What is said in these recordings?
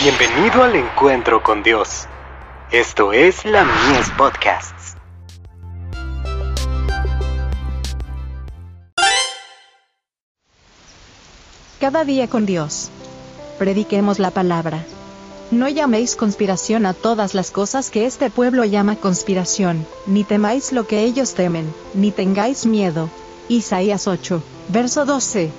Bienvenido al encuentro con Dios. Esto es la Mies Podcasts. Cada día con Dios. Prediquemos la palabra. No llaméis conspiración a todas las cosas que este pueblo llama conspiración, ni temáis lo que ellos temen, ni tengáis miedo. Isaías 8, verso 12.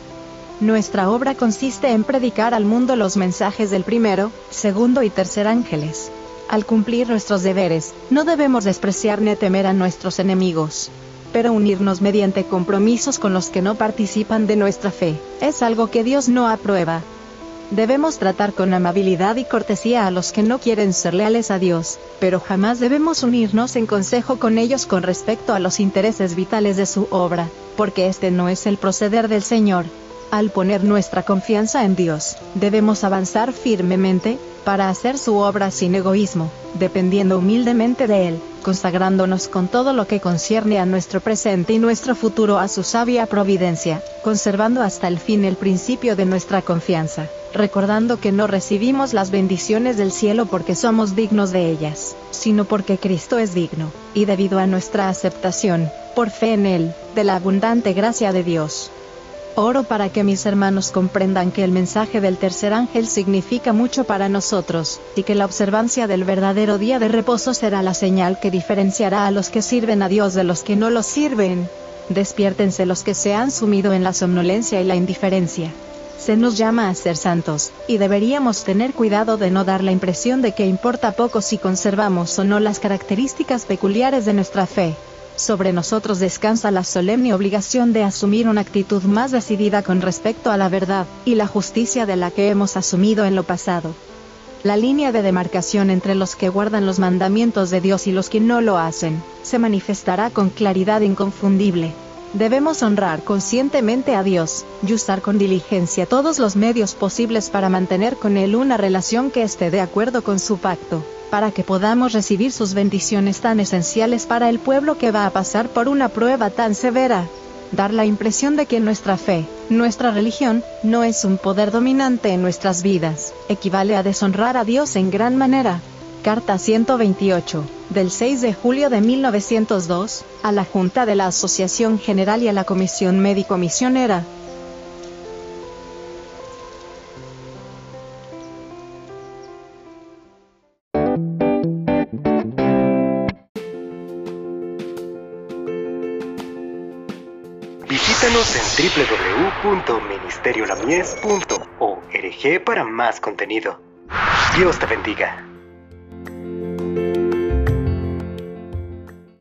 Nuestra obra consiste en predicar al mundo los mensajes del primero, segundo y tercer ángeles. Al cumplir nuestros deberes, no debemos despreciar ni temer a nuestros enemigos. Pero unirnos mediante compromisos con los que no participan de nuestra fe, es algo que Dios no aprueba. Debemos tratar con amabilidad y cortesía a los que no quieren ser leales a Dios, pero jamás debemos unirnos en consejo con ellos con respecto a los intereses vitales de su obra, porque este no es el proceder del Señor. Al poner nuestra confianza en Dios, debemos avanzar firmemente, para hacer su obra sin egoísmo, dependiendo humildemente de Él, consagrándonos con todo lo que concierne a nuestro presente y nuestro futuro a su sabia providencia, conservando hasta el fin el principio de nuestra confianza, recordando que no recibimos las bendiciones del cielo porque somos dignos de ellas, sino porque Cristo es digno, y debido a nuestra aceptación, por fe en Él, de la abundante gracia de Dios. Oro para que mis hermanos comprendan que el mensaje del tercer ángel significa mucho para nosotros, y que la observancia del verdadero día de reposo será la señal que diferenciará a los que sirven a Dios de los que no lo sirven. Despiértense los que se han sumido en la somnolencia y la indiferencia. Se nos llama a ser santos, y deberíamos tener cuidado de no dar la impresión de que importa poco si conservamos o no las características peculiares de nuestra fe sobre nosotros descansa la solemne obligación de asumir una actitud más decidida con respecto a la verdad y la justicia de la que hemos asumido en lo pasado. La línea de demarcación entre los que guardan los mandamientos de Dios y los que no lo hacen, se manifestará con claridad inconfundible. Debemos honrar conscientemente a Dios, y usar con diligencia todos los medios posibles para mantener con Él una relación que esté de acuerdo con su pacto para que podamos recibir sus bendiciones tan esenciales para el pueblo que va a pasar por una prueba tan severa. Dar la impresión de que nuestra fe, nuestra religión, no es un poder dominante en nuestras vidas, equivale a deshonrar a Dios en gran manera. Carta 128, del 6 de julio de 1902, a la Junta de la Asociación General y a la Comisión Médico Misionera, Visítanos en www.ministeriolamies.org para más contenido. Dios te bendiga.